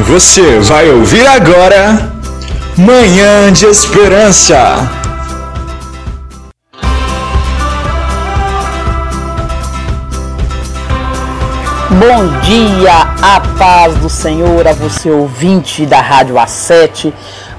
Você vai ouvir agora Manhã de Esperança. Bom dia, a paz do Senhor a você ouvinte da Rádio A7.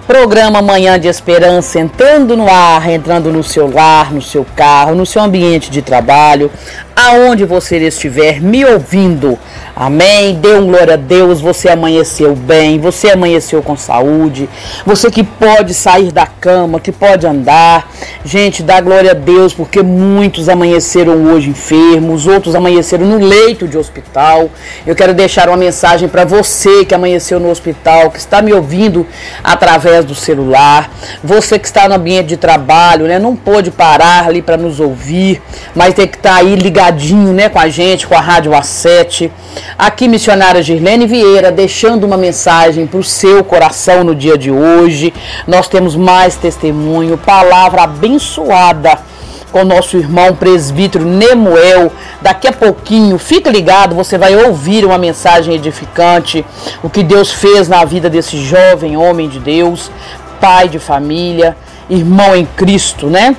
Programa Manhã de Esperança entrando no ar, entrando no seu lar, no seu carro, no seu ambiente de trabalho, aonde você estiver me ouvindo. Amém. Dê um glória a Deus. Você amanheceu bem, você amanheceu com saúde. Você que pode sair da cama, que pode andar. Gente, dá glória a Deus, porque muitos amanheceram hoje enfermos, outros amanheceram no leito de hospital. Eu quero deixar uma mensagem para você que amanheceu no hospital, que está me ouvindo através do celular. Você que está no ambiente de trabalho, né? Não pôde parar ali para nos ouvir, mas tem que estar tá aí ligadinho, né, com a gente, com a Rádio A7. Aqui, missionária Girlene Vieira, deixando uma mensagem para o seu coração no dia de hoje. Nós temos mais testemunho, palavra abençoada com nosso irmão presbítero Nemuel. Daqui a pouquinho, fica ligado, você vai ouvir uma mensagem edificante, o que Deus fez na vida desse jovem homem de Deus, pai de família, irmão em Cristo, né?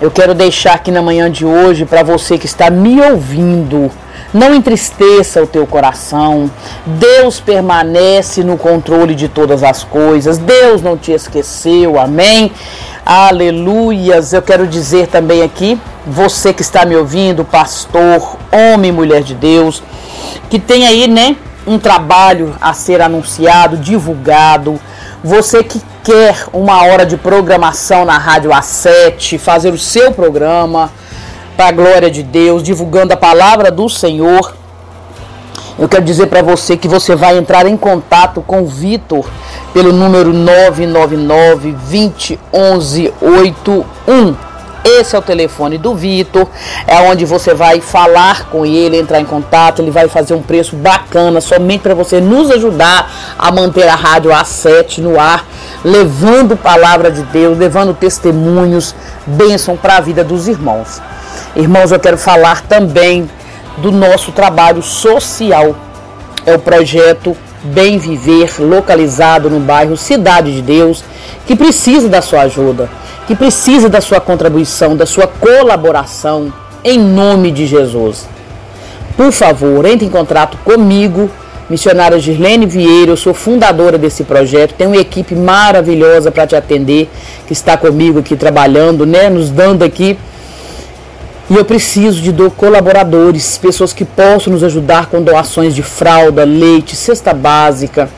Eu quero deixar aqui na manhã de hoje para você que está me ouvindo não entristeça o teu coração. Deus permanece no controle de todas as coisas. Deus não te esqueceu. Amém. Aleluias. Eu quero dizer também aqui, você que está me ouvindo, pastor, homem mulher de Deus, que tem aí, né, um trabalho a ser anunciado, divulgado. Você que quer uma hora de programação na Rádio A7, fazer o seu programa, para a glória de Deus, divulgando a palavra do Senhor. Eu quero dizer para você que você vai entrar em contato com o Vitor pelo número 999 20 11 81. Esse é o telefone do Vitor, é onde você vai falar com ele, entrar em contato, ele vai fazer um preço bacana somente para você nos ajudar a manter a rádio A7 no ar, levando palavra de Deus, levando testemunhos, bênção para a vida dos irmãos. Irmãos, eu quero falar também do nosso trabalho social. É o projeto Bem Viver, localizado no bairro Cidade de Deus, que precisa da sua ajuda, que precisa da sua contribuição, da sua colaboração, em nome de Jesus. Por favor, entre em contato comigo, missionária Girlene Vieira, eu sou fundadora desse projeto, tenho uma equipe maravilhosa para te atender, que está comigo aqui trabalhando, né, nos dando aqui e eu preciso de colaboradores, pessoas que possam nos ajudar com doações de fralda, leite, cesta básica.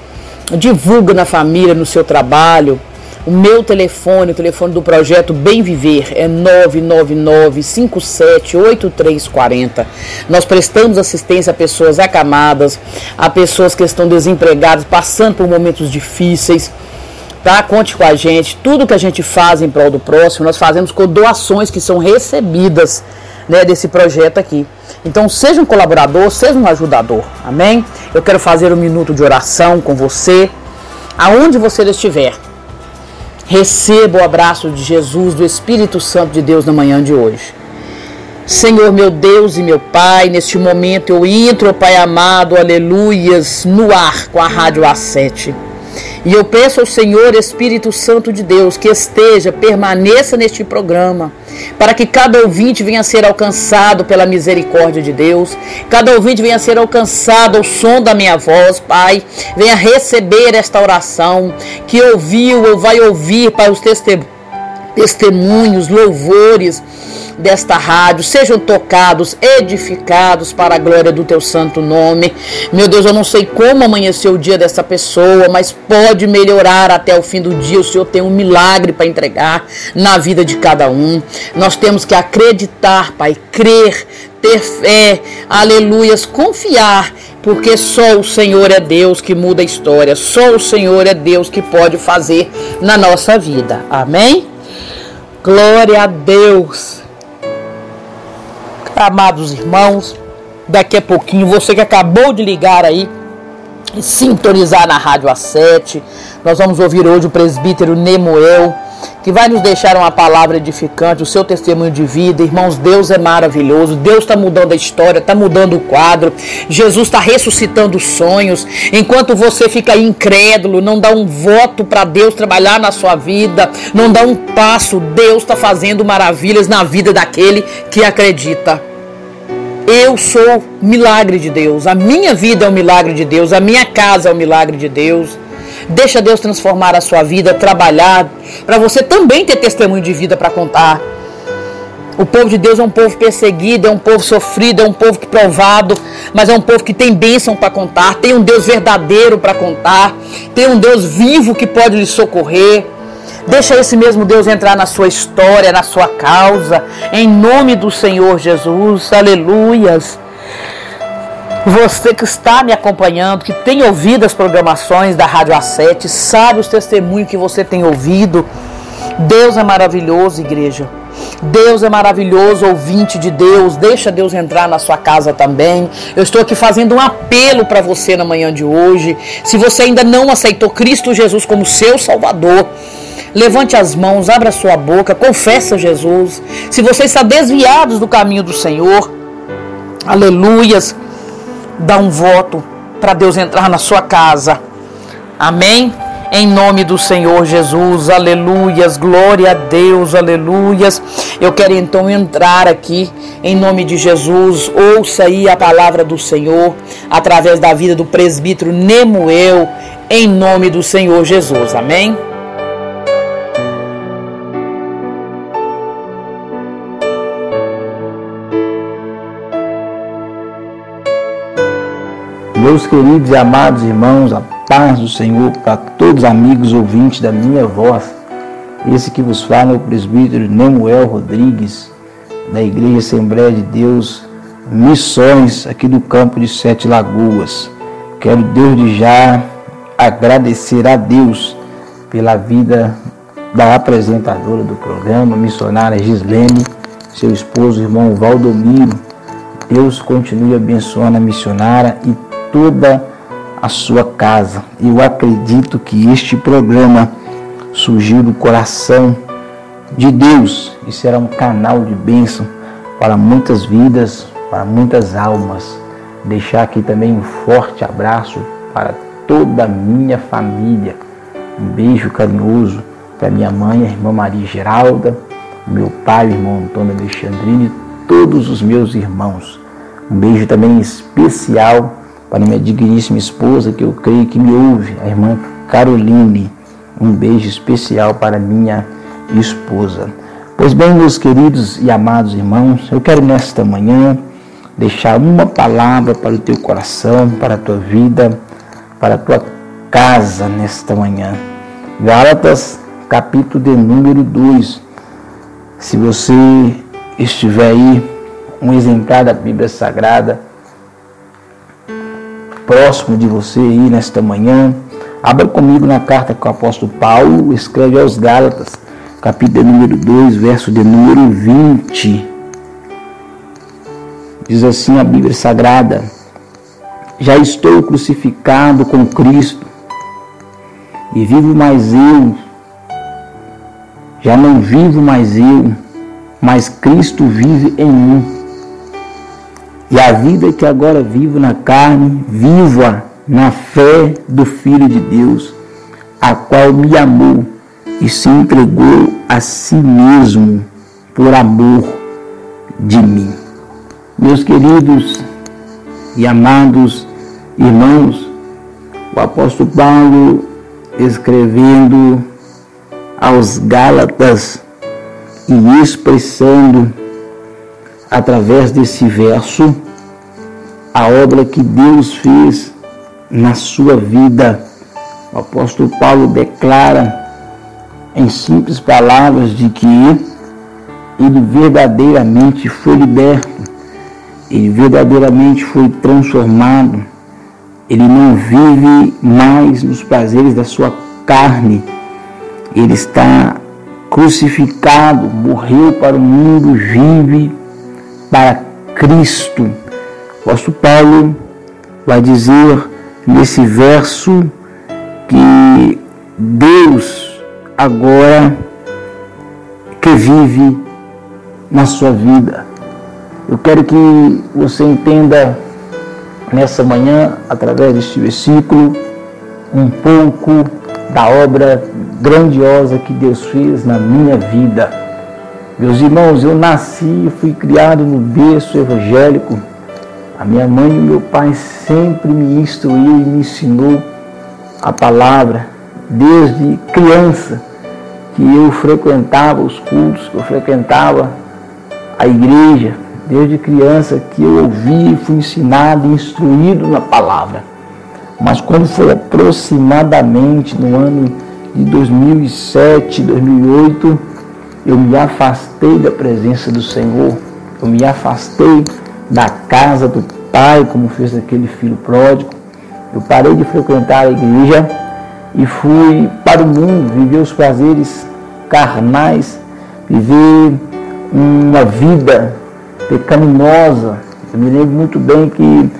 Divulga na família, no seu trabalho. O meu telefone, o telefone do projeto Bem Viver é 999-578340. Nós prestamos assistência a pessoas acamadas, a pessoas que estão desempregadas, passando por momentos difíceis. Tá? Conte com a gente. Tudo que a gente faz em prol do próximo, nós fazemos com doações que são recebidas né, desse projeto aqui. Então, seja um colaborador, seja um ajudador. Amém? Eu quero fazer um minuto de oração com você, aonde você estiver. Receba o abraço de Jesus, do Espírito Santo de Deus na manhã de hoje. Senhor meu Deus e meu Pai, neste momento eu entro, Pai amado, aleluias, no ar com a Rádio A7. E eu peço ao Senhor Espírito Santo de Deus que esteja, permaneça neste programa, para que cada ouvinte venha a ser alcançado pela misericórdia de Deus, cada ouvinte venha a ser alcançado ao som da minha voz, Pai, venha receber esta oração que ouviu ou vai ouvir para os testemunhos, louvores desta rádio sejam tocados, edificados para a glória do teu santo nome. Meu Deus, eu não sei como amanheceu o dia dessa pessoa, mas pode melhorar até o fim do dia. O Senhor tem um milagre para entregar na vida de cada um. Nós temos que acreditar, Pai, crer, ter fé, aleluias, confiar, porque só o Senhor é Deus que muda a história, só o Senhor é Deus que pode fazer na nossa vida. Amém? Glória a Deus. Amados irmãos, daqui a pouquinho, você que acabou de ligar aí e sintonizar na Rádio A7, nós vamos ouvir hoje o presbítero Nemoel, que vai nos deixar uma palavra edificante, o seu testemunho de vida. Irmãos, Deus é maravilhoso, Deus está mudando a história, está mudando o quadro, Jesus está ressuscitando sonhos. Enquanto você fica incrédulo, não dá um voto para Deus trabalhar na sua vida, não dá um passo, Deus está fazendo maravilhas na vida daquele que acredita. Eu sou milagre de Deus, a minha vida é um milagre de Deus, a minha casa é um milagre de Deus. Deixa Deus transformar a sua vida, trabalhar, para você também ter testemunho de vida para contar. O povo de Deus é um povo perseguido, é um povo sofrido, é um povo provado, mas é um povo que tem bênção para contar, tem um Deus verdadeiro para contar, tem um Deus vivo que pode lhe socorrer. Deixa esse mesmo Deus entrar na sua história, na sua causa, em nome do Senhor Jesus. Aleluias. Você que está me acompanhando, que tem ouvido as programações da Rádio A7, sabe os testemunhos que você tem ouvido. Deus é maravilhoso, igreja. Deus é maravilhoso, ouvinte de Deus. Deixa Deus entrar na sua casa também. Eu estou aqui fazendo um apelo para você na manhã de hoje. Se você ainda não aceitou Cristo Jesus como seu Salvador, levante as mãos, abra sua boca, confessa Jesus. Se você está desviado do caminho do Senhor, aleluias dá um voto para Deus entrar na sua casa. Amém? Em nome do Senhor Jesus, aleluias, glória a Deus, aleluias. Eu quero então entrar aqui em nome de Jesus. Ouça aí a palavra do Senhor através da vida do presbítero Nemuel, em nome do Senhor Jesus. Amém? Meus queridos e amados irmãos, a paz do Senhor para todos os amigos ouvintes da minha voz. Esse que vos fala é o presbítero Nemuel Rodrigues, da Igreja Assembleia de Deus, Missões, aqui do campo de Sete Lagoas. Quero desde já agradecer a Deus pela vida da apresentadora do programa, missionária Gislene, seu esposo, irmão Valdomiro. Deus continue abençoando a missionária e toda a sua casa. Eu acredito que este programa surgiu do coração de Deus e será um canal de bênção para muitas vidas, para muitas almas. Deixar aqui também um forte abraço para toda a minha família. Um beijo carinhoso para minha mãe, a irmã Maria Geralda, meu pai, o irmão Antônio Alexandrine todos os meus irmãos. Um beijo também especial para minha digníssima esposa, que eu creio que me ouve, a irmã Caroline. Um beijo especial para minha esposa. Pois bem, meus queridos e amados irmãos, eu quero nesta manhã deixar uma palavra para o teu coração, para a tua vida, para a tua casa nesta manhã. Gálatas, capítulo de número 2. Se você estiver aí, um exemplar da Bíblia Sagrada, próximo de você aí nesta manhã. Abra comigo na carta que o apóstolo Paulo escreve aos Gálatas, capítulo número 2, verso de número 20. Diz assim a Bíblia Sagrada: Já estou crucificado com Cristo, e vivo mais eu. Já não vivo mais eu, mas Cristo vive em mim. E a vida que agora vivo na carne, viva na fé do Filho de Deus, a qual me amou e se entregou a si mesmo por amor de mim. Meus queridos e amados irmãos, o apóstolo Paulo escrevendo aos Gálatas e expressando através desse verso a obra que Deus fez na sua vida. O apóstolo Paulo declara em simples palavras de que ele verdadeiramente foi liberto, ele verdadeiramente foi transformado, ele não vive mais nos prazeres da sua carne, ele está crucificado, morreu para o mundo, vive para Cristo. O apóstolo Paulo vai dizer nesse verso que Deus agora que vive na sua vida. Eu quero que você entenda nessa manhã, através deste versículo, um pouco da obra grandiosa que Deus fez na minha vida. Meus irmãos, eu nasci e fui criado no berço evangélico. A minha mãe e meu pai sempre me instruiu e me ensinou a palavra desde criança que eu frequentava os cultos, que eu frequentava a igreja, desde criança que eu ouvi e fui ensinado, instruído na palavra. Mas quando foi aproximadamente no ano de 2007, 2008, eu me afastei da presença do Senhor, eu me afastei da casa do Pai, como fez aquele filho pródigo. Eu parei de frequentar a igreja e fui para o mundo, viver os prazeres carnais, viver uma vida pecaminosa. Eu me lembro muito bem que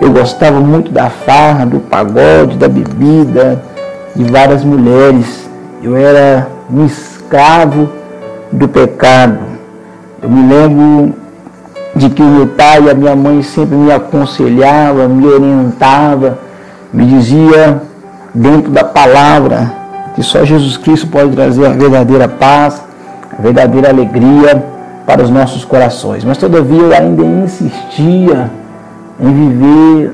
eu gostava muito da farra, do pagode, da bebida, de várias mulheres. Eu era um escravo do pecado. Eu me lembro de que o meu pai e a minha mãe sempre me aconselhavam, me orientavam, me dizia dentro da palavra que só Jesus Cristo pode trazer a verdadeira paz, a verdadeira alegria para os nossos corações. Mas todavia eu ainda insistia em viver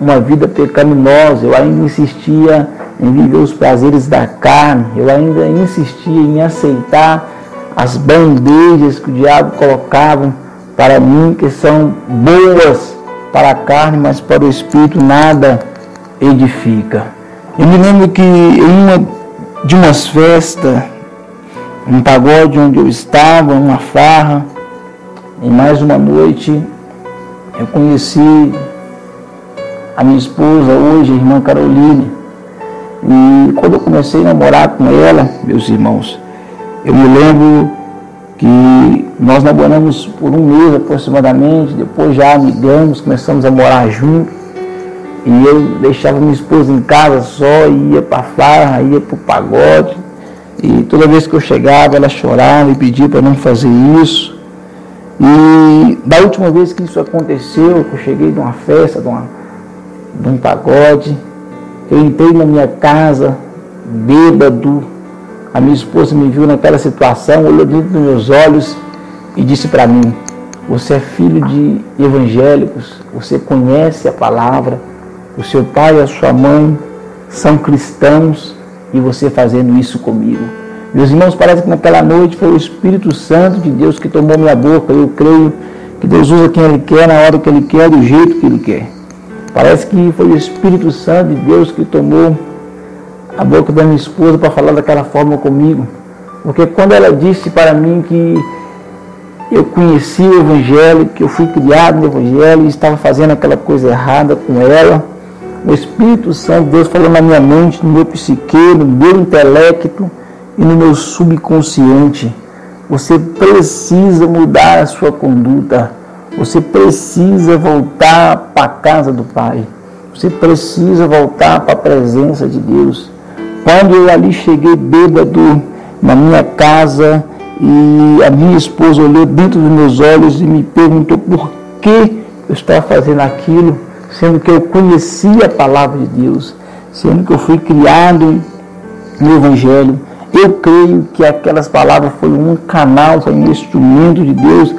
uma vida pecaminosa, eu ainda insistia em viver os prazeres da carne, eu ainda insistia em aceitar as bandejas que o diabo colocava para mim, que são boas para a carne, mas para o espírito nada edifica. Eu me lembro que em uma de umas festas, um pagode onde eu estava, uma farra, em mais uma noite, eu conheci a minha esposa hoje, a irmã Caroline. E quando eu comecei a namorar com ela, meus irmãos, eu me lembro que nós namoramos por um mês aproximadamente, depois já amigamos, começamos a morar juntos. E eu deixava minha esposa em casa só, ia para farra, ia para o pagode. E toda vez que eu chegava, ela chorava e pedia para não fazer isso. E da última vez que isso aconteceu, que eu cheguei de uma festa, de, uma, de um pagode, eu entrei na minha casa, bêbado. A minha esposa me viu naquela situação, olhou dentro dos meus olhos e disse para mim: Você é filho de evangélicos, você conhece a palavra o seu pai e a sua mãe são cristãos e você fazendo isso comigo. Meus irmãos, parece que naquela noite foi o Espírito Santo de Deus que tomou minha boca. Eu creio que Deus usa quem Ele quer, na hora que Ele quer, do jeito que Ele quer. Parece que foi o Espírito Santo de Deus que tomou a boca da minha esposa para falar daquela forma comigo. Porque quando ela disse para mim que eu conheci o Evangelho, que eu fui criado no Evangelho e estava fazendo aquela coisa errada com ela, o Espírito Santo, Deus falou na minha mente, no meu psique, no meu intelecto e no meu subconsciente. Você precisa mudar a sua conduta. Você precisa voltar para a casa do Pai. Você precisa voltar para a presença de Deus. Quando eu ali cheguei bêbado na minha casa e a minha esposa olhou dentro dos meus olhos e me perguntou por que eu estava fazendo aquilo sendo que eu conhecia a palavra de Deus, sendo que eu fui criado no Evangelho. Eu creio que aquelas palavras foram um canal, foi um instrumento de Deus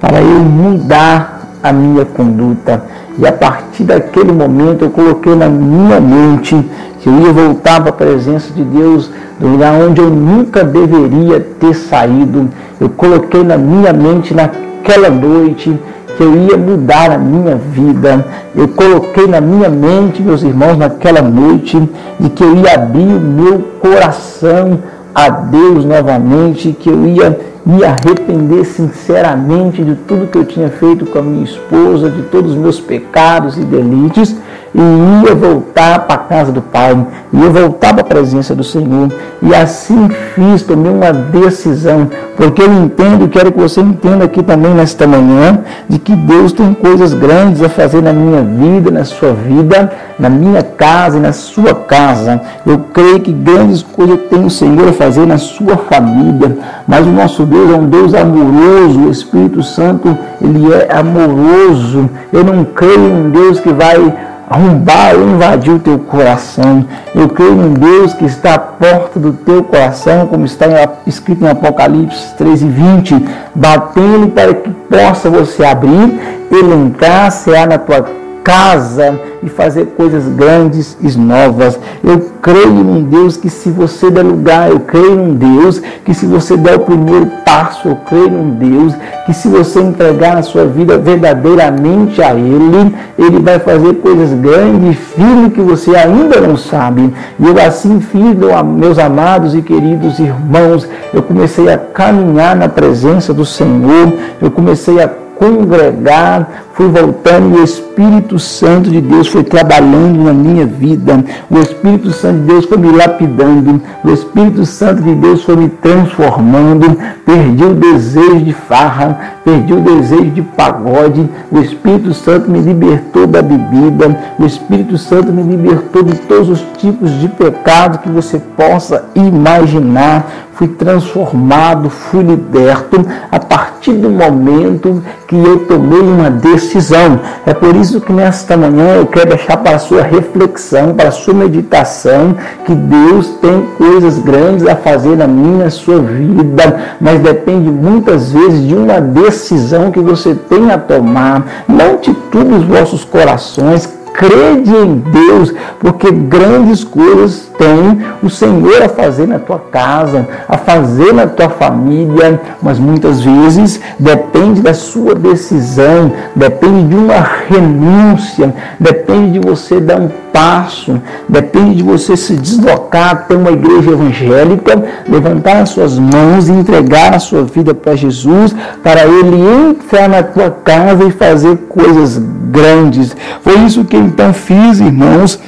para eu mudar a minha conduta. E a partir daquele momento eu coloquei na minha mente que eu ia voltar para a presença de Deus, do lugar onde eu nunca deveria ter saído. Eu coloquei na minha mente naquela noite que eu ia mudar a minha vida. Eu coloquei na minha mente, meus irmãos, naquela noite, de que eu ia abrir o meu coração a Deus novamente, que eu ia me arrepender sinceramente de tudo que eu tinha feito com a minha esposa, de todos os meus pecados e delitos. E ia voltar para a casa do Pai, ia voltar para a presença do Senhor. E assim fiz, tomei uma decisão, porque eu entendo, quero que você entenda aqui também nesta manhã, de que Deus tem coisas grandes a fazer na minha vida, na sua vida, na minha casa e na sua casa. Eu creio que grandes coisas tem o Senhor a fazer na sua família, mas o nosso Deus é um Deus amoroso, o Espírito Santo, ele é amoroso. Eu não creio em um Deus que vai arrombar ou invadir o teu coração. Eu creio em Deus que está à porta do teu coração, como está escrito em Apocalipse 13, 20, batendo para que possa você abrir, ele entrar, cear na tua casa e fazer coisas grandes e novas. Eu creio num Deus que se você der lugar, eu creio num Deus que se você der o primeiro passo, eu creio num Deus que se você entregar a sua vida verdadeiramente a Ele, Ele vai fazer coisas grandes firmes que você ainda não sabe. E eu assim fiz, meus amados e queridos irmãos, eu comecei a caminhar na presença do Senhor, eu comecei a congregar, fui voltando e o Espírito Santo de Deus foi trabalhando na minha vida. O Espírito Santo de Deus foi me lapidando. O Espírito Santo de Deus foi me transformando. Perdi o desejo de farra, perdi o desejo de pagode. O Espírito Santo me libertou da bebida. O Espírito Santo me libertou de todos os tipos de pecado que você possa imaginar fui transformado, fui liberto a partir do momento que eu tomei uma decisão. É por isso que nesta manhã eu quero deixar para a sua reflexão, para a sua meditação, que Deus tem coisas grandes a fazer na minha, na sua vida, mas depende muitas vezes de uma decisão que você tem a tomar. Não titube os vossos corações, crede em Deus, porque grandes coisas tem o Senhor a fazer na tua casa, a fazer na tua família, mas muitas vezes depende da sua decisão, depende de uma renúncia, depende de você dar um passo, depende de você se deslocar até uma igreja evangélica, levantar as suas mãos e entregar a sua vida para Jesus, para Ele entrar na tua casa e fazer coisas grandes. Foi isso que então fiz, irmãos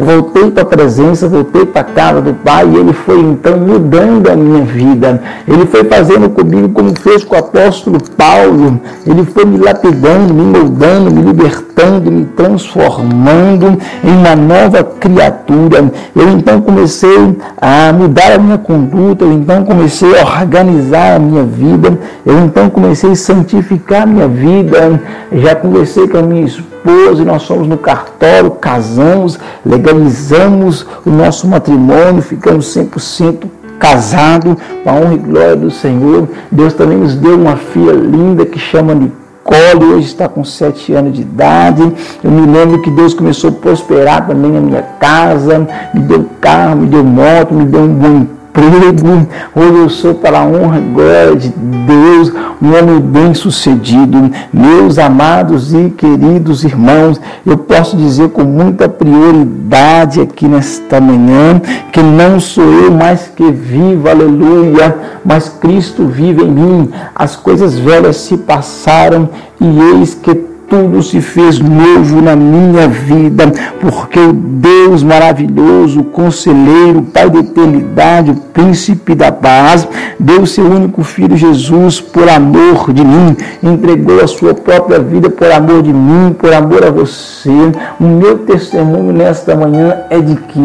Voltei para a presença, voltei para a casa do Pai e Ele foi então mudando a minha vida. Ele foi fazendo comigo como fez com o apóstolo Paulo. Ele foi me lapidando, me moldando, me libertando, me transformando em uma nova criatura. Eu então comecei a mudar a minha conduta, eu então comecei a organizar a minha vida, eu então comecei a santificar a minha vida. Já conversei com a minha esposa esposa e nós fomos no cartório, casamos, legalizamos o nosso matrimônio, ficamos 100% casados, com a honra e glória do Senhor. Deus também nos deu uma filha linda que chama Nicole, hoje está com sete anos de idade. Eu me lembro que Deus começou a prosperar também a minha casa, me deu carro, me deu moto, me deu um bom emprego. Hoje eu sou, para a honra e glória de Deus, um homem bem sucedido. Meus amados e queridos irmãos, eu posso dizer com muita prioridade aqui nesta manhã que não sou eu mais que vivo, aleluia, mas Cristo vive em mim. As coisas velhas se passaram e eis que tudo se fez novo na minha vida, porque o Deus maravilhoso, conselheiro, Pai da eternidade, príncipe da paz, deu seu único filho Jesus por amor de mim, entregou a sua própria vida por amor de mim, por amor a você. O meu testemunho nesta manhã é de que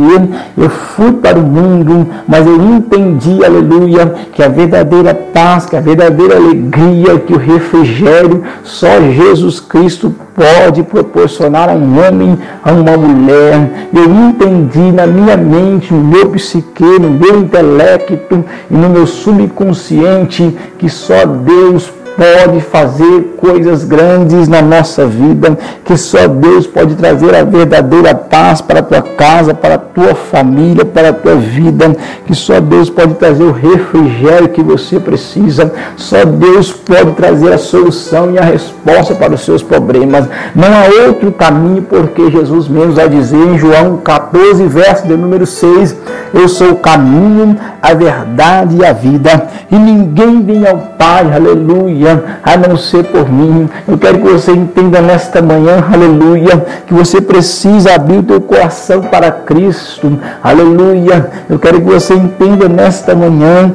eu fui para o mundo, mas eu entendi, aleluia, que a verdadeira paz, que a verdadeira alegria, que o refrigério, só Jesus Cristo Cristo pode proporcionar a um homem, a uma mulher. Eu entendi na minha mente, no meu psique, no meu intelecto e no meu subconsciente que só Deus pode fazer coisas grandes na nossa vida, que só Deus pode trazer a verdadeira paz para a tua casa, para a tua família, para a tua vida, que só Deus pode trazer o refrigério que você precisa, só Deus pode trazer a solução e a resposta para os seus problemas. Não há outro caminho, porque Jesus mesmo vai dizer em João 14, verso de número 6, eu sou o caminho, a verdade e a vida, e ninguém vem ao Pai, aleluia, aleluia, a não ser por mim. Eu quero que você entenda nesta manhã, aleluia, que você precisa abrir o teu coração para Cristo, aleluia. Eu quero que você entenda nesta manhã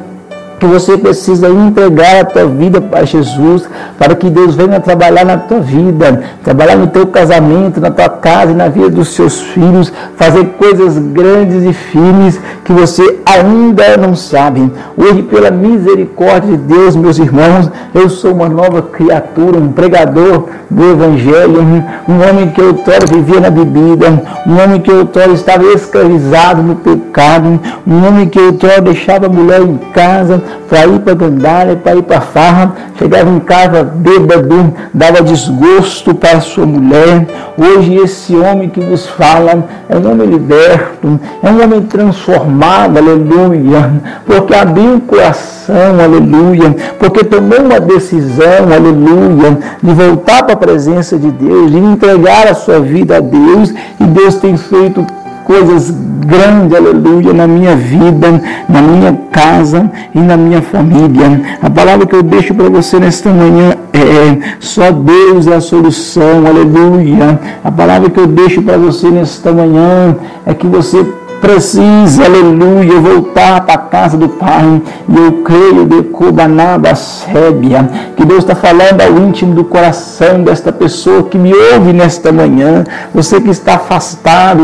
que você precisa entregar a tua vida para Jesus, para que Deus venha trabalhar na tua vida, trabalhar no teu casamento, na tua casa e na vida dos seus filhos, fazer coisas grandes e firmes que você ainda não sabe. Hoje, pela misericórdia de Deus, meus irmãos, eu sou uma nova criatura, um pregador do Evangelho, um homem que outrora vivia na bebida, um homem que outrora estava escravizado no pecado, um homem que outrora deixava a mulher em casa, para ir para a gandália, para ir para farra, chegava em casa bêbado, dava desgosto para sua mulher. Hoje esse homem que vos fala é um homem liberto, é um homem transformado, aleluia, porque abriu o coração, aleluia, porque tomou uma decisão, aleluia, de voltar para a presença de Deus, de entregar a sua vida a Deus, e Deus tem feito coisas grandes, aleluia, na minha vida, na minha casa e na minha família. A palavra que eu deixo para você nesta manhã é: só Deus é a solução, aleluia. A palavra que eu deixo para você nesta manhã é que você precisa, aleluia, voltar para a casa do Pai. E eu creio de Kubanaba Sébia, que Deus está falando ao íntimo do coração desta pessoa que me ouve nesta manhã. Você que está afastado,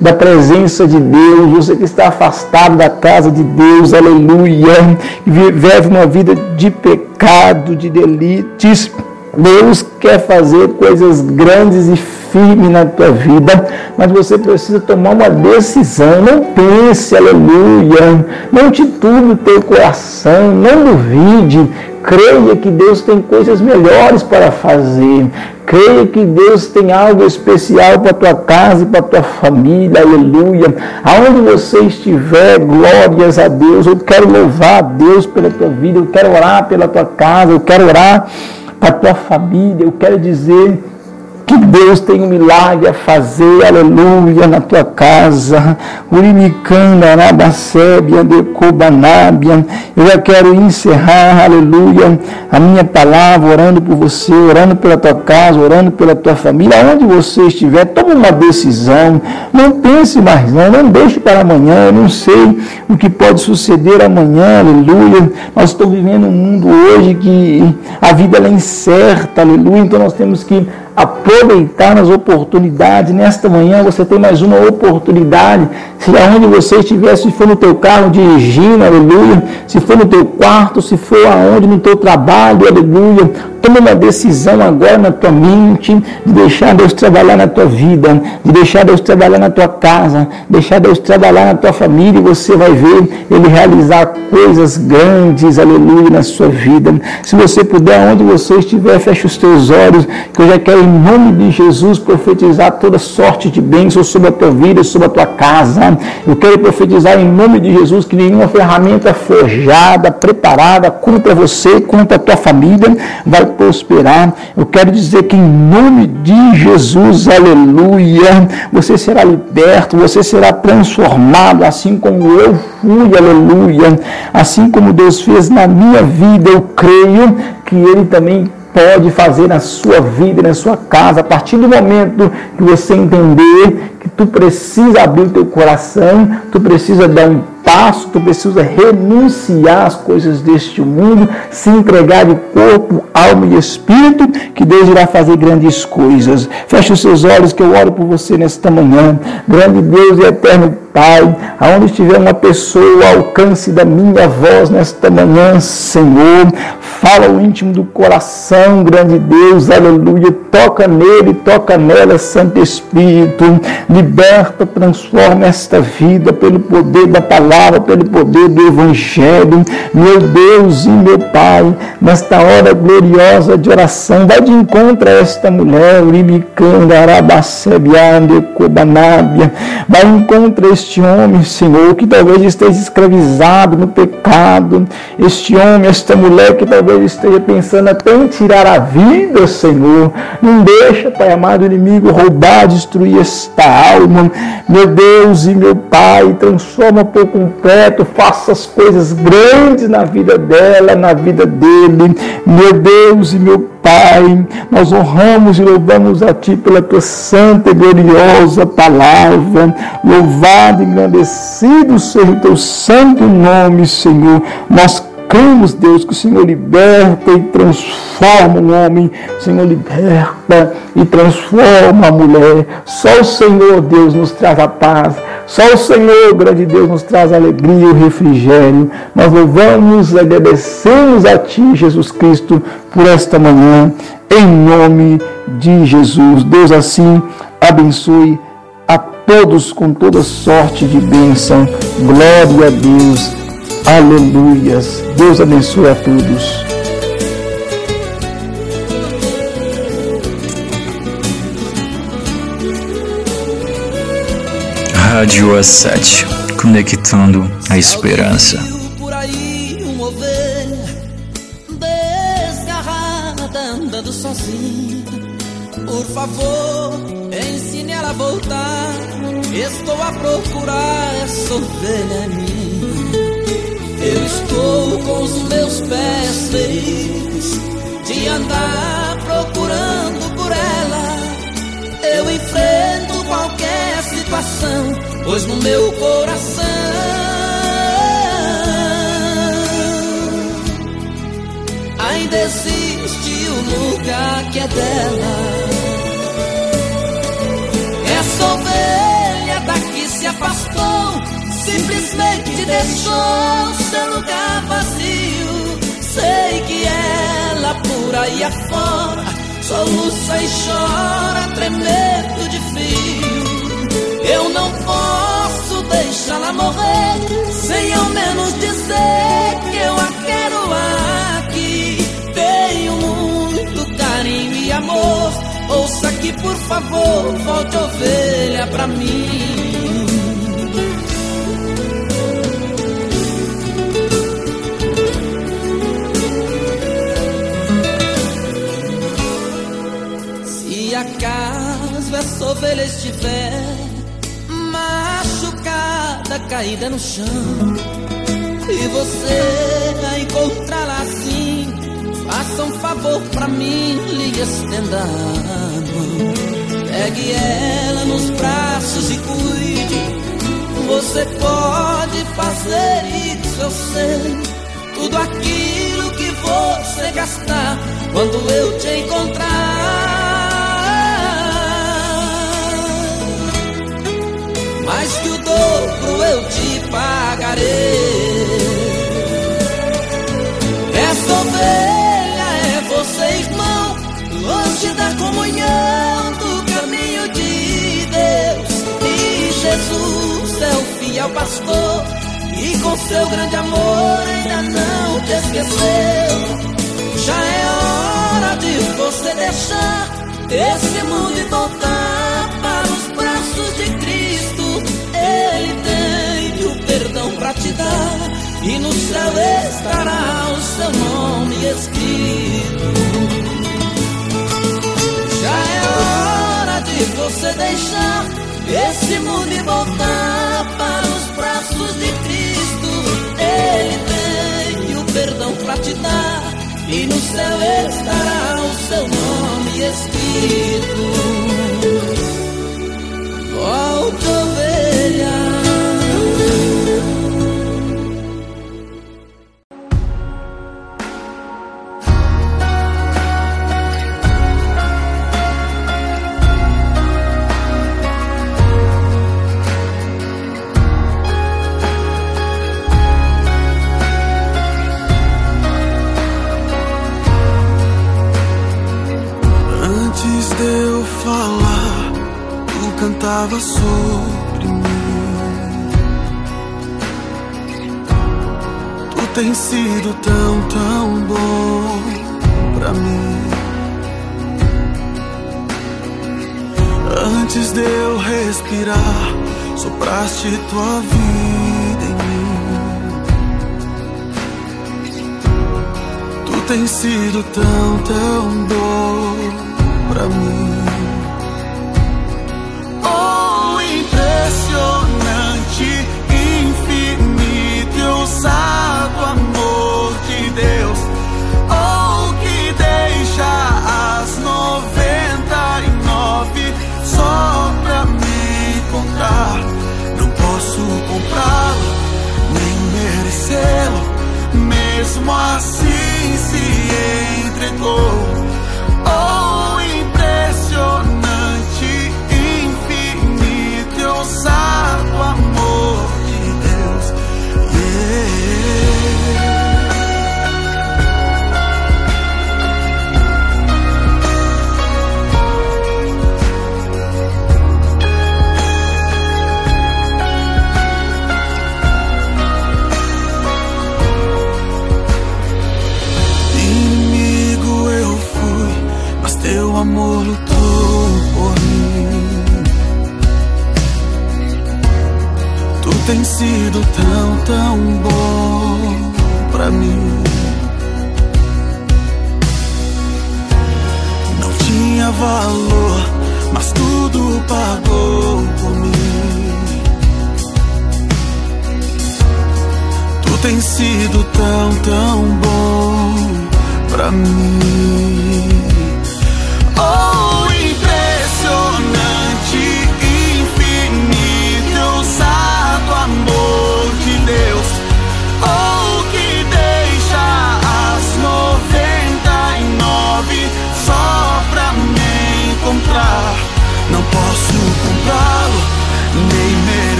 da presença de Deus, você que está afastado da casa de Deus, aleluia, vive uma vida de pecado, de delitos. Deus quer fazer coisas grandes e firme na tua vida, mas você precisa tomar uma decisão. Não pense, aleluia, não titube o teu coração, não duvide. Creia que Deus tem coisas melhores para fazer. Creia que Deus tem algo especial para a tua casa e para a tua família, aleluia. Aonde você estiver, glórias a Deus. Eu quero louvar a Deus pela tua vida, eu quero orar pela tua casa, eu quero orar para a tua família. Eu quero dizer que Deus tem um milagre a fazer, aleluia, na tua casa. Urimicanda, Arabacébia, Decobanábia. Eu já quero encerrar, aleluia, a minha palavra, orando por você, orando pela tua casa, orando pela tua família. Onde você estiver, tome uma decisão. Não pense mais, não. Não deixe para amanhã. Eu não sei o que pode suceder amanhã, aleluia. Nós estamos vivendo um mundo hoje que a vida é incerta, aleluia. Então nós temos que aproveitar as oportunidades. Nesta manhã você tem mais uma oportunidade. Se aonde você estiver, se for no teu carro dirigindo, aleluia, se for no teu quarto, se for aonde no teu trabalho, aleluia, Toma uma decisão agora na tua mente de deixar Deus trabalhar na tua vida, de deixar Deus trabalhar na tua casa, deixar Deus trabalhar na tua família e você vai ver Ele realizar coisas grandes, aleluia, na sua vida. Se você puder, onde você estiver, feche os teus olhos, que eu já quero, em nome de Jesus, profetizar toda sorte de bênçãos sobre a tua vida, sobre a tua casa. Eu quero profetizar em nome de Jesus que nenhuma ferramenta forjada, preparada contra você, contra a tua família, vai prosperar. Eu quero dizer que em nome de Jesus, aleluia, você será liberto, você será transformado, assim como eu fui, aleluia. Assim como Deus fez na minha vida, eu creio que Ele também pode fazer na sua vida, na sua casa, a partir do momento que você entender que tu precisa abrir o teu coração, tu precisa dar um passo, tu precisa renunciar às coisas deste mundo, se entregar de corpo, alma e espírito, que Deus irá fazer grandes coisas. Feche os seus olhos que eu oro por você nesta manhã. Grande Deus e eterno Pai, aonde estiver uma pessoa alcance da minha voz nesta manhã, Senhor, fala o íntimo do coração, grande Deus, aleluia, toca nele, toca nela, Santo Espírito, liberta, transforma esta vida pelo poder da palavra, pelo poder do Evangelho, meu Deus e meu Pai, nesta hora gloriosa de oração, vai de encontro a esta mulher, Urimicanda, Arabacebiande, Cobanábia, vai encontro a este homem, Senhor, que talvez esteja escravizado no pecado, este homem, esta mulher que talvez esteja pensando até em tirar a vida, Senhor. Não deixa, Pai amado, o inimigo roubar, destruir esta alma. Meu Deus e meu Pai, transforma por completo, faça as coisas grandes na vida dela, na vida dele. Meu Deus e meu Pai, nós honramos e louvamos a Ti pela Tua santa e gloriosa palavra. Louvado e engrandecido seja o Teu santo nome, Senhor. Nós cremos, Deus, que o Senhor liberta e transforma o homem, o Senhor liberta e transforma a mulher. Só o Senhor, Deus, nos traz a paz. Só o Senhor, grande Deus, nos traz alegria e refrigério. Nós louvamos e agradecemos a Ti, Jesus Cristo, por esta manhã, em nome de Jesus. Deus assim abençoe a todos com toda sorte de bênção. Glória a Deus. Aleluias. Deus abençoe a todos. Rádio A7, conectando a esperança. Por aí uma ovelha desgarrada andando sozinha. Por favor, ensine ela a voltar. Estou a procurar essa ovelha minha. Eu estou com os meus pés feridos de andar procurando por ela. Eu enfrento situação, pois no meu coração ainda existe o lugar que é dela. Essa ovelha daqui se afastou, simplesmente deixou seu lugar vazio. Sei que ela por aí afora soluça e chora, tremendo de frio. Eu não posso deixá-la morrer sem ao menos dizer que eu a quero aqui. Tenho muito carinho e amor. Ouça aqui, por favor, volte ovelha pra mim. Se acaso essa ovelha estiver caída no chão, e você a encontrá-la assim, faça um favor pra mim, lhe estenda a mão. Pegue ela nos braços e cuide. Você pode fazer isso, eu sei. Tudo aquilo que você gastar quando eu te encontrar. Mais que o dobro eu te pagarei. Essa ovelha é você, irmão, longe da comunhão do caminho de Deus. E Jesus é o fiel pastor, e com seu grande amor ainda não te esqueceu. Já é hora de você deixar esse mundo e voltar para os braços de Cristo. Dar, e no céu estará o seu nome escrito. Já é hora de você deixar esse mundo e voltar para os braços de Cristo. Ele tem o perdão pra te dar, e no céu estará o seu nome escrito. Sido tão, tão bom Yeah.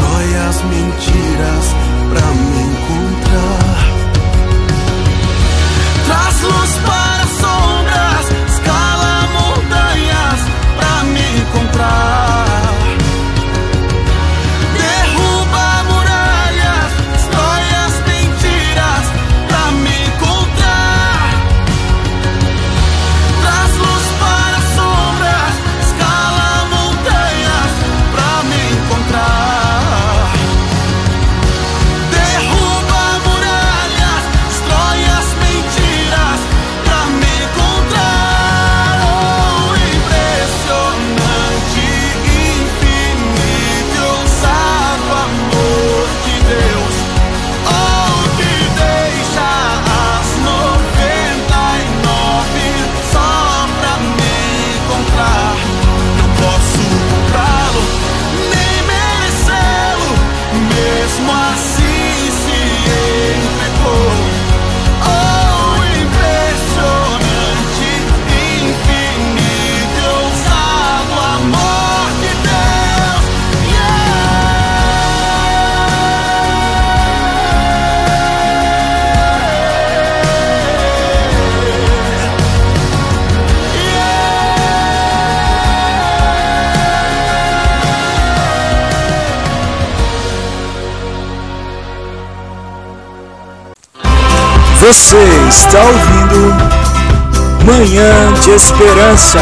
destrói as mentiras pra me encontrar. Traz luz para Você está ouvindo Manhã de Esperança.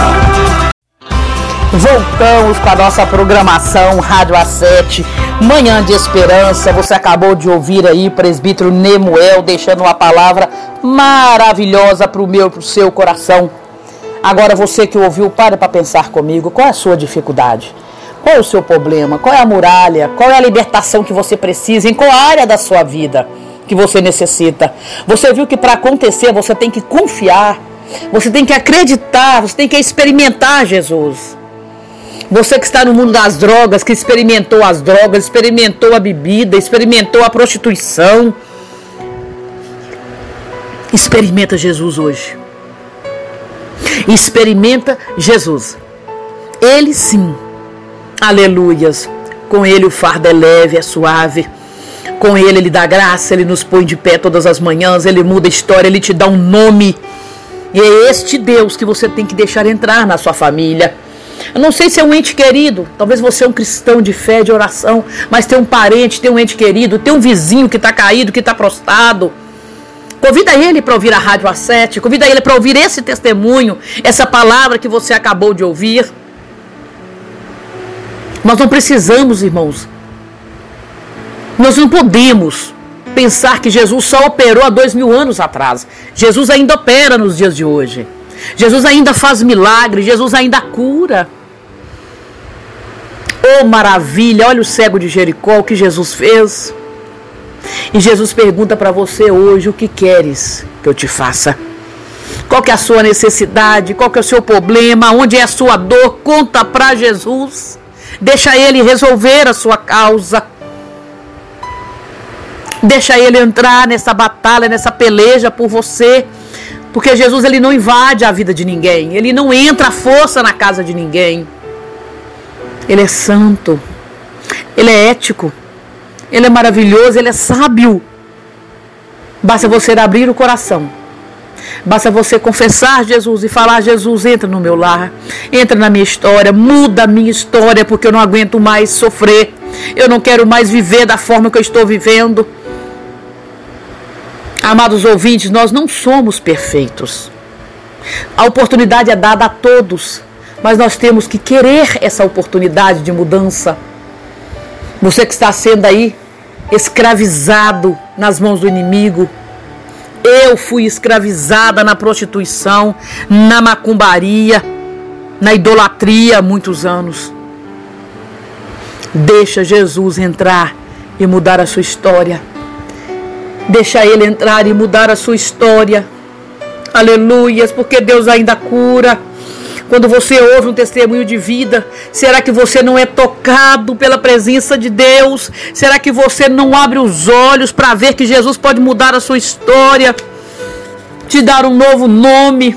Voltamos com a nossa programação Rádio A7, Manhã de Esperança. Você acabou de ouvir aí presbítero Nemuel deixando uma palavra maravilhosa para o meu, para o seu coração. Agora você que ouviu, para para pensar comigo, qual é a sua dificuldade? Qual é o seu problema? Qual é a muralha? Qual é a libertação que você precisa? Em qual área da sua vida que você necessita? Você viu que para acontecer você tem que confiar, você tem que acreditar, você tem que experimentar Jesus. Você que está no mundo das drogas, que experimentou as drogas, experimentou a bebida, experimentou a prostituição. Experimenta Jesus hoje. Experimenta Jesus. Ele sim. Aleluias. Com ele o fardo é leve, é suave. Com ele ele dá graça, ele nos põe de pé todas as manhãs, ele muda a história, ele te dá um nome. E é este Deus que você tem que deixar entrar na sua família. Eu não sei se é um ente querido, talvez você é um cristão de fé, de oração, mas tem um parente, tem um ente querido, tem um vizinho que está caído, que está prostrado. Convida ele para ouvir a Rádio A7, convida ele para ouvir esse testemunho, essa palavra que você acabou de ouvir. Nós não precisamos, irmãos, nós não podemos pensar que Jesus só operou há dois mil anos atrás. Jesus ainda opera nos dias de hoje. Jesus ainda faz milagres, Jesus ainda cura. Oh maravilha, olha o cego de Jericó, o que Jesus fez. E Jesus pergunta para você hoje: o que queres que eu te faça? Qual que é a sua necessidade? Qual que é o seu problema? Onde é a sua dor? Conta para Jesus. Deixa ele resolver a sua causa. Deixa ele entrar nessa batalha, nessa peleja por você. Porque Jesus ele não invade a vida de ninguém, ele não entra à força na casa de ninguém. Ele é santo, ele é ético, ele é maravilhoso, ele é sábio. Basta você abrir o coração. Basta você confessar Jesus e falar: Jesus, entra no meu lar, entra na minha história, muda a minha história, porque eu não aguento mais sofrer, eu não quero mais viver da forma que eu estou vivendo. Amados ouvintes, nós não somos perfeitos. A oportunidade é dada a todos, mas nós temos que querer essa oportunidade de mudança. Você que está sendo aí escravizado nas mãos do inimigo. Eu fui escravizada na prostituição, na macumbaria, na idolatria há muitos anos. Deixa Jesus entrar e mudar a sua história. Deixa Ele entrar e mudar a sua história. Aleluias, porque Deus ainda cura. Quando você ouve um testemunho de vida, será que você não é tocado pela presença de Deus? Será que você não abre os olhos para ver que Jesus pode mudar a sua história, te dar um novo nome?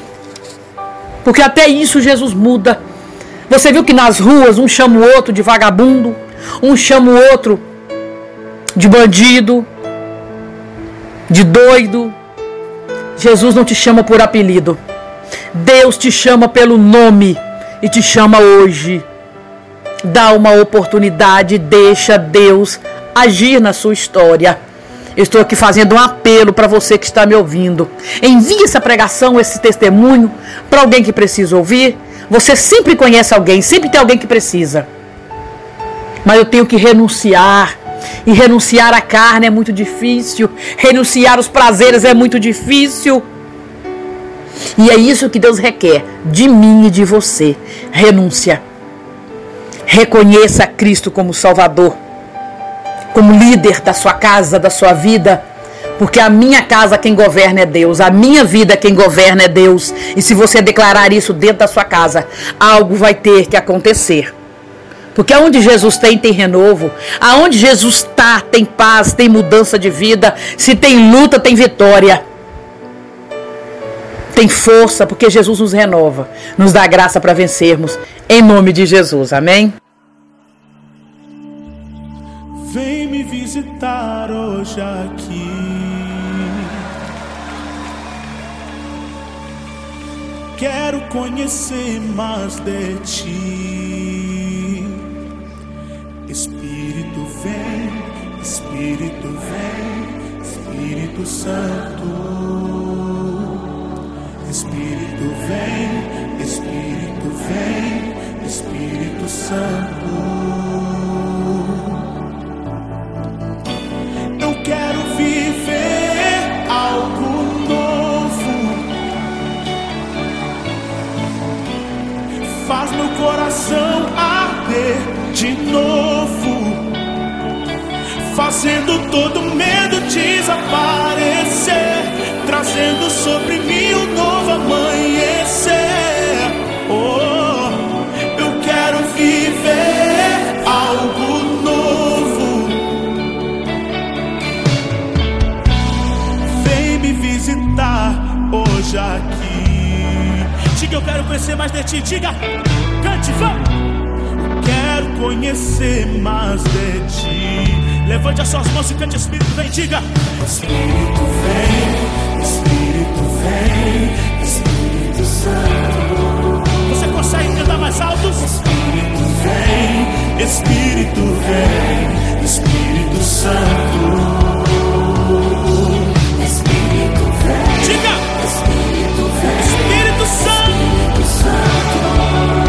Porque até isso Jesus muda. Você viu que nas ruas um chama o outro de vagabundo, um chama o outro de bandido, de doido. Jesus não te chama por apelido. Deus te chama pelo nome e te chama hoje. Dá uma oportunidade, deixa Deus agir na sua história. estou aqui fazendo um apelo para você que está me ouvindo. Envie essa pregação, esse testemunho para alguém que precisa ouvir. Você sempre conhece alguém, sempre tem alguém que precisa. Mas eu tenho que renunciar e renunciar à carne é muito difícil, renunciar aos prazeres é muito difícil. E é isso que Deus requer de mim e de você: renúncia. Reconheça Cristo como Salvador, como líder da sua casa, da sua vida. Porque a minha casa quem governa é Deus, a minha vida quem governa é Deus. E se você declarar isso dentro da sua casa, algo vai ter que acontecer. Porque aonde Jesus tem, tem renovo. Aonde Jesus está, tem paz, tem mudança de vida. Se tem luta, tem vitória. Tem força, porque Jesus nos renova, nos dá graça para vencermos. Em nome de Jesus, amém? Vem me visitar hoje aqui. Quero conhecer mais de ti. Espírito vem, Espírito vem, Espírito Santo. Espírito vem, Espírito vem, Espírito Santo. Eu quero viver algo novo. coração arder de novo, fazendo todo medo desaparecer, trazendo sobre mim um novo amanhecer. Oh, eu quero viver algo novo. Vem me visitar hoje aqui. Diga, eu quero conhecer mais de ti. Diga, cante, vamos. Quero conhecer mais de ti. Levante as suas mãos e cante, Espírito vem, diga. Espírito vem, Espírito vem, Espírito Santo. Você consegue cantar mais alto? Espírito vem, Espírito vem, Espírito Santo. Espírito vem. Diga. Espírito vem. Espírito Santo. Espírito Santo.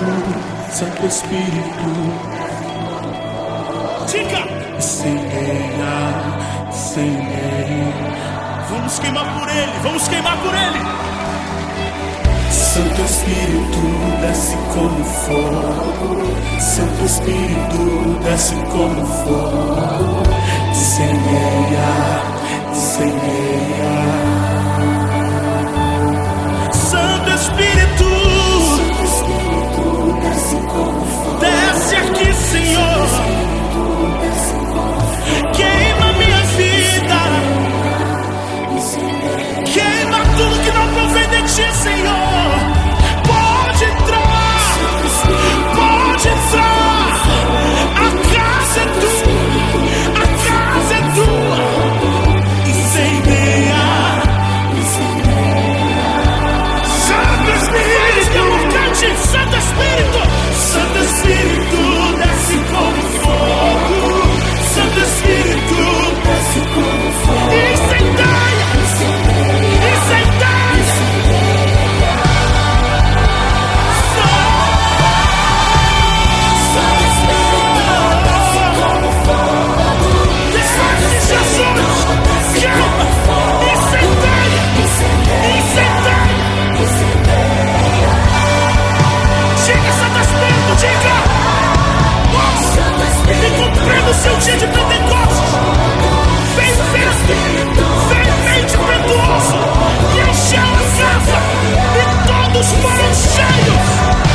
Santo Espírito, diga, incendeia, incendeia. Vamos queimar por ele, vamos queimar por ele. Santo Espírito desce como fogo, Santo Espírito desce como fogo, incendeia, incendeia. Desce aqui, Senhor. Queima dia de Pentecostes. Vem festa, vem mente impetuosa e encheu a casa e todos foram cheios.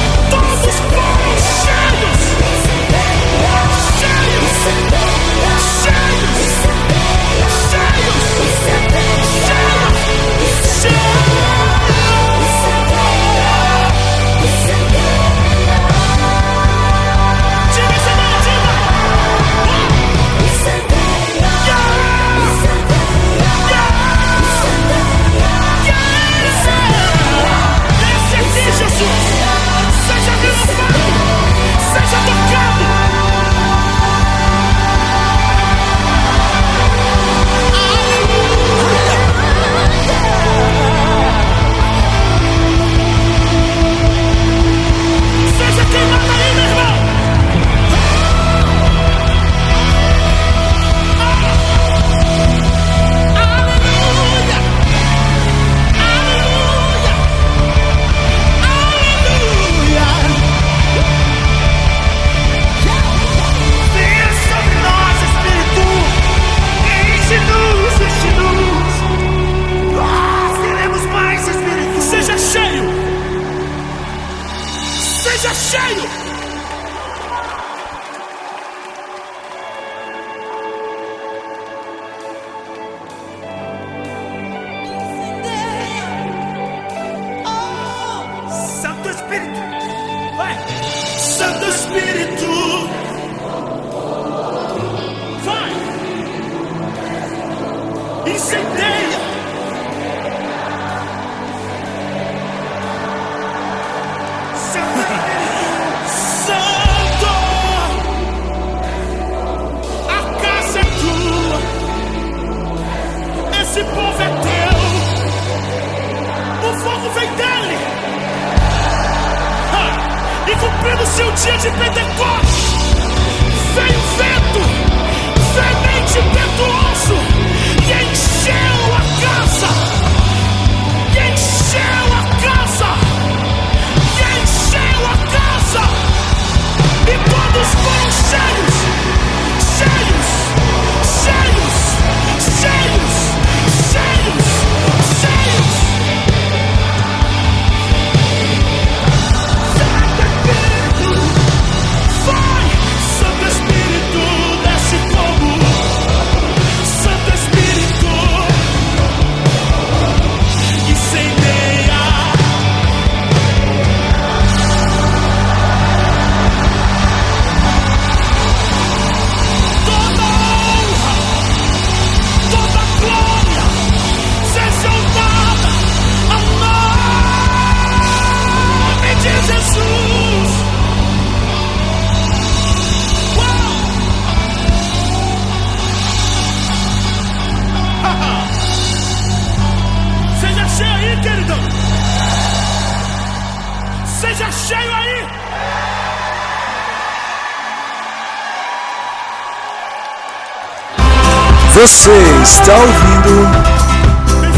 Você está ouvindo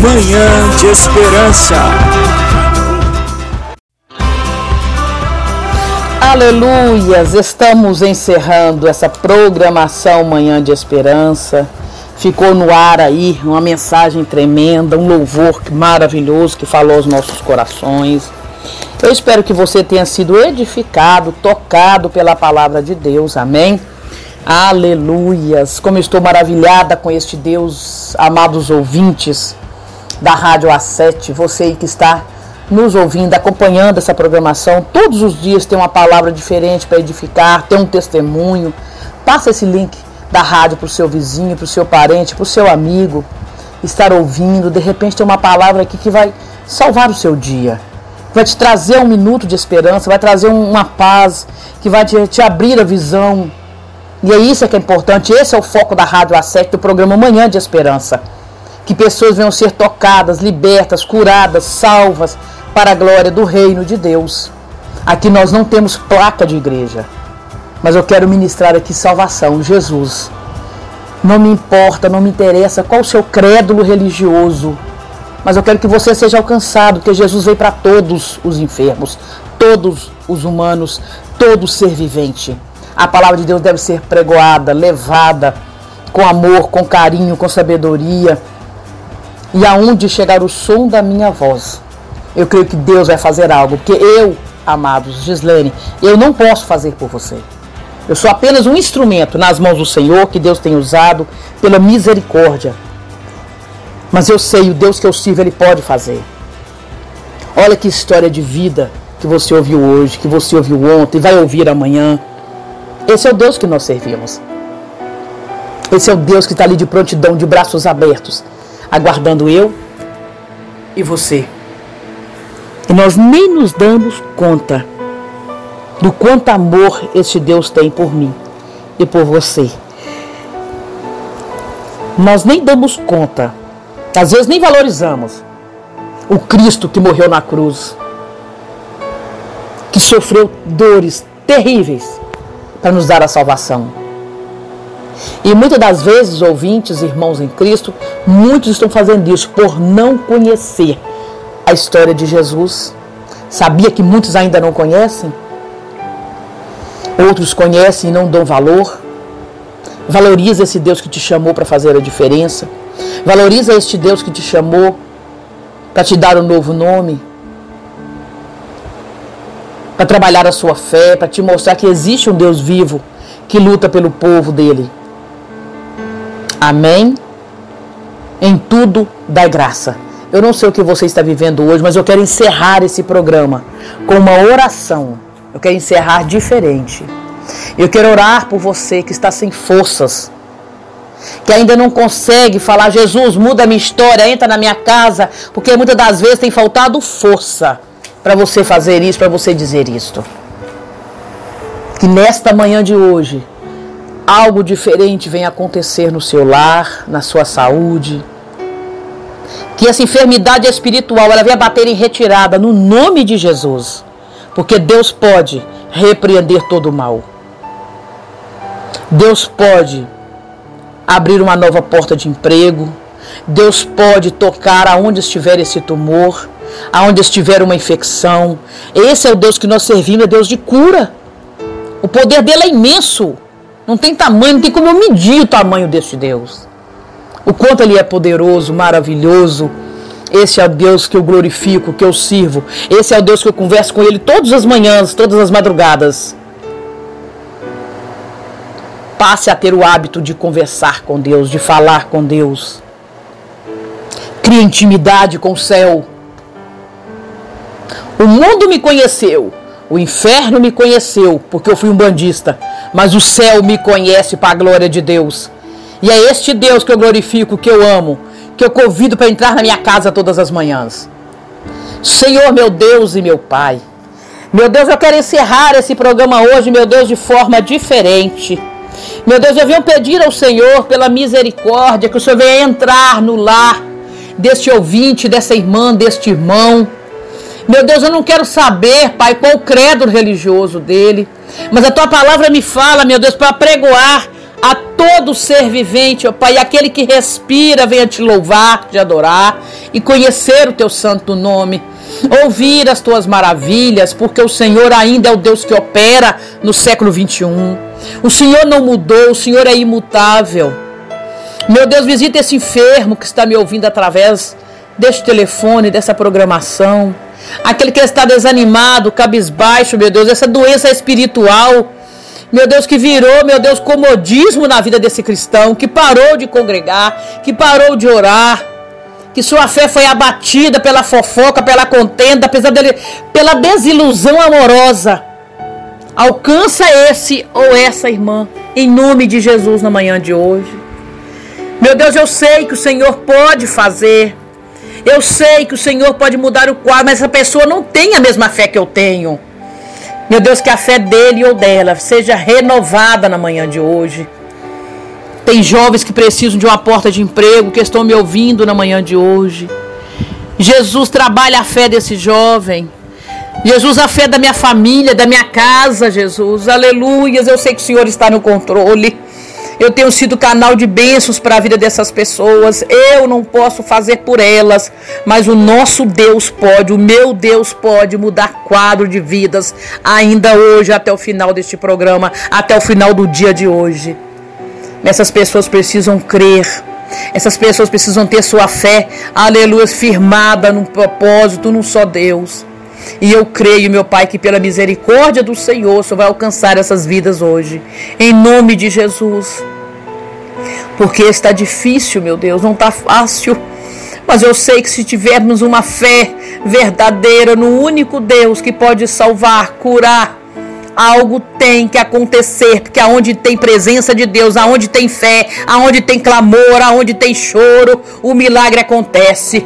Manhã de Esperança. Aleluias! Estamos encerrando essa programação Manhã de Esperança. Ficou no ar aí uma mensagem tremenda, um louvor maravilhoso que falou aos nossos corações. Eu espero que você tenha sido edificado, tocado pela palavra de Deus. Amém? Aleluias! Como estou maravilhada com este Deus, amados ouvintes da Rádio A7, você que está nos ouvindo, acompanhando essa programação. Todos os dias tem uma palavra diferente para edificar, tem um testemunho. Passa esse link da rádio para o seu vizinho, para o seu parente, para o seu amigo estar ouvindo. De repente tem uma palavra aqui que vai salvar o seu dia, vai te trazer um minuto de esperança, vai trazer uma paz, que vai te, te abrir a visão. E é isso que é importante. Esse é o foco da Rádio A7 do programa Manhã de Esperança. Que pessoas venham ser tocadas, libertas, curadas, salvas para a glória do reino de Deus. Aqui nós não temos placa de igreja, mas eu quero ministrar aqui salvação, Jesus. Não me importa, não me interessa qual o seu crédulo religioso, mas eu quero que você seja alcançado, porque Jesus veio para todos os enfermos, todos os humanos, todo ser vivente. A palavra de Deus deve ser pregoada, levada com amor, com carinho, com sabedoria. E aonde chegar o som da minha voz, eu creio que Deus vai fazer algo, porque eu, amados, Gislene, eu não posso fazer por você. Eu sou apenas um instrumento nas mãos do Senhor que Deus tem usado pela misericórdia. Mas eu sei, o Deus que eu sirvo, Ele pode fazer. Olha que história de vida que você ouviu hoje, que você ouviu ontem, vai ouvir amanhã. Esse é o Deus que nós servimos. Esse é o Deus que está ali de prontidão, de braços abertos, aguardando eu e você. E nós nem nos damos conta do quanto amor este Deus tem por mim e por você. Nós nem damos conta, às vezes nem valorizamos o Cristo que morreu na cruz, que sofreu dores terríveis para nos dar a salvação. E muitas das vezes, ouvintes, irmãos em Cristo, muitos estão fazendo isso por não conhecer a história de Jesus. Sabia que muitos ainda não conhecem? Outros conhecem e não dão valor. Valoriza esse Deus que te chamou para fazer a diferença. Valoriza este Deus que te chamou para te dar um novo nome. Para trabalhar a sua fé, para te mostrar que existe um Deus vivo que luta pelo povo dele. Amém? Em tudo dai graça. Eu não sei o que você está vivendo hoje, mas eu quero encerrar esse programa com uma oração. Eu quero encerrar diferente. Eu quero orar por você que está sem forças, que ainda não consegue falar, Jesus, muda a minha história, entra na minha casa, porque muitas das vezes tem faltado força para você fazer isso, para você dizer isto. Que nesta manhã de hoje, algo diferente venha acontecer no seu lar, na sua saúde. Que essa enfermidade espiritual ela venha bater em retirada no nome de Jesus. Porque Deus pode repreender todo o mal. Deus pode abrir uma nova porta de emprego. Deus pode tocar aonde estiver esse tumor, aonde estiver uma infecção. Esse é o Deus que nós servimos, é Deus de cura. O poder dele é imenso. Não tem tamanho, não tem como eu medir o tamanho deste Deus. O quanto ele é poderoso, maravilhoso esse é o Deus que eu glorifico, que eu sirvo. Esse é o Deus que eu converso com Ele todas as manhãs, todas as madrugadas. Passe a ter o hábito de conversar com Deus, de falar com Deus. Crie intimidade com o céu. O mundo me conheceu, o inferno me conheceu, porque eu fui um bandista, mas o céu me conhece para a glória de Deus. E é este Deus que eu glorifico, que eu amo, que eu convido para entrar na minha casa todas as manhãs. Senhor, meu Deus e meu Pai. Meu Deus, eu quero encerrar esse programa hoje, meu Deus, de forma diferente. Meu Deus, eu venho pedir ao Senhor, pela misericórdia, que o Senhor venha entrar no lar deste ouvinte, dessa irmã, deste irmão. Meu Deus, eu não quero saber, Pai, qual o credo religioso dele, mas a tua palavra me fala, meu Deus, para pregoar a todo ser vivente, ó Pai, aquele que respira, venha te louvar, te adorar e conhecer o teu santo nome. Ouvir as tuas maravilhas, porque o Senhor ainda é o Deus que opera no século 21. O Senhor não mudou, o Senhor é imutável. Meu Deus, visita esse enfermo que está me ouvindo através deste telefone, dessa programação. Aquele que está desanimado, cabisbaixo, meu Deus, essa doença espiritual meu Deus, que virou, meu Deus, comodismo na vida desse cristão, que parou de congregar, que parou de orar, que sua fé foi abatida pela fofoca, pela contenda, apesar dele, pela desilusão amorosa. Alcança esse ou essa irmã, em nome de Jesus, na manhã de hoje. Meu Deus, eu sei que o Senhor pode fazer. Eu sei que o Senhor pode mudar o quadro, mas essa pessoa não tem a mesma fé que eu tenho. Meu Deus, que a fé dele ou dela seja renovada na manhã de hoje. Tem jovens que precisam de uma porta de emprego, que estão me ouvindo na manhã de hoje. Jesus trabalha a fé desse jovem. Jesus, a fé da minha família, da minha casa, Jesus. Aleluias. Eu sei que o Senhor está no controle. Eu tenho sido canal de bênçãos para a vida dessas pessoas. Eu não posso fazer por elas, mas o nosso Deus pode, o meu Deus pode mudar quadro de vidas ainda hoje, até o final deste programa, até o final do dia de hoje. Essas pessoas precisam crer. Essas pessoas precisam ter sua fé, aleluia, firmada num propósito, num só Deus. E eu creio, meu Pai, que pela misericórdia do Senhor, o Senhor vai alcançar essas vidas hoje. Em nome de Jesus. Porque está difícil, meu Deus, não está fácil. Mas eu sei que se tivermos uma fé verdadeira no único Deus que pode salvar, curar, algo tem que acontecer, porque aonde tem presença de Deus, aonde tem fé, aonde tem clamor, aonde tem choro, o milagre acontece.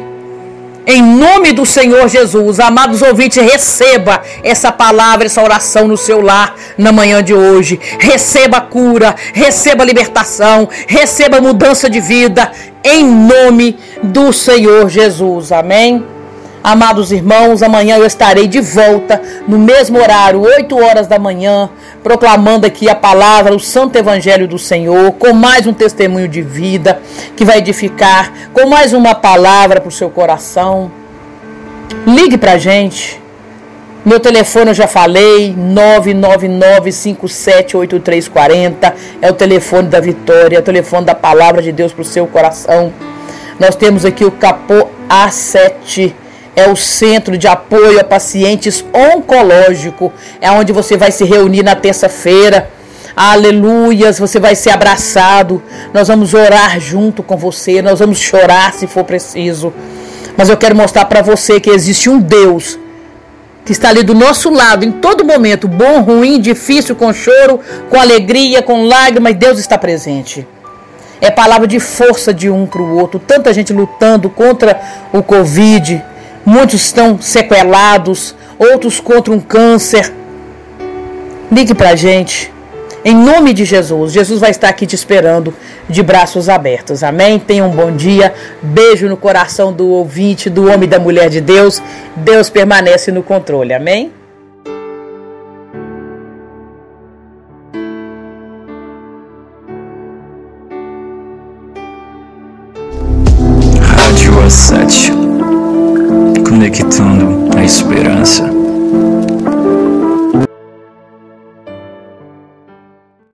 Em nome do Senhor Jesus, amados ouvintes, receba essa palavra, essa oração no seu lar na manhã de hoje. Receba cura, receba libertação, receba mudança de vida, em nome do Senhor Jesus. Amém. Amados irmãos, amanhã eu estarei de volta no mesmo horário, 8 horas da manhã, proclamando aqui a palavra, o Santo Evangelho do Senhor, com mais um testemunho de vida que vai edificar, com mais uma palavra para o seu coração. Ligue para a gente. Meu telefone eu já falei, 999578340. É o telefone da vitória, é o telefone da palavra de Deus para o seu coração. Nós temos aqui o Capô A7 é o centro de apoio a pacientes oncológico. É onde você vai se reunir na terça-feira. Aleluias, você vai ser abraçado. Nós vamos orar junto com você, nós vamos chorar se for preciso. Mas eu quero mostrar para você que existe um Deus que está ali do nosso lado em todo momento, bom, ruim, difícil, com choro, com alegria, com lágrimas, Deus está presente. É palavra de força de um para o outro. Tanta gente lutando contra o Covid, Muitos estão sequelados, outros contra um câncer. Ligue para a gente. Em nome de Jesus, Jesus vai estar aqui te esperando de braços abertos. Amém? Tenha um bom dia. Beijo no coração do ouvinte, do homem e da mulher de Deus. Deus permanece no controle. Amém? Rádio Assédio esperança.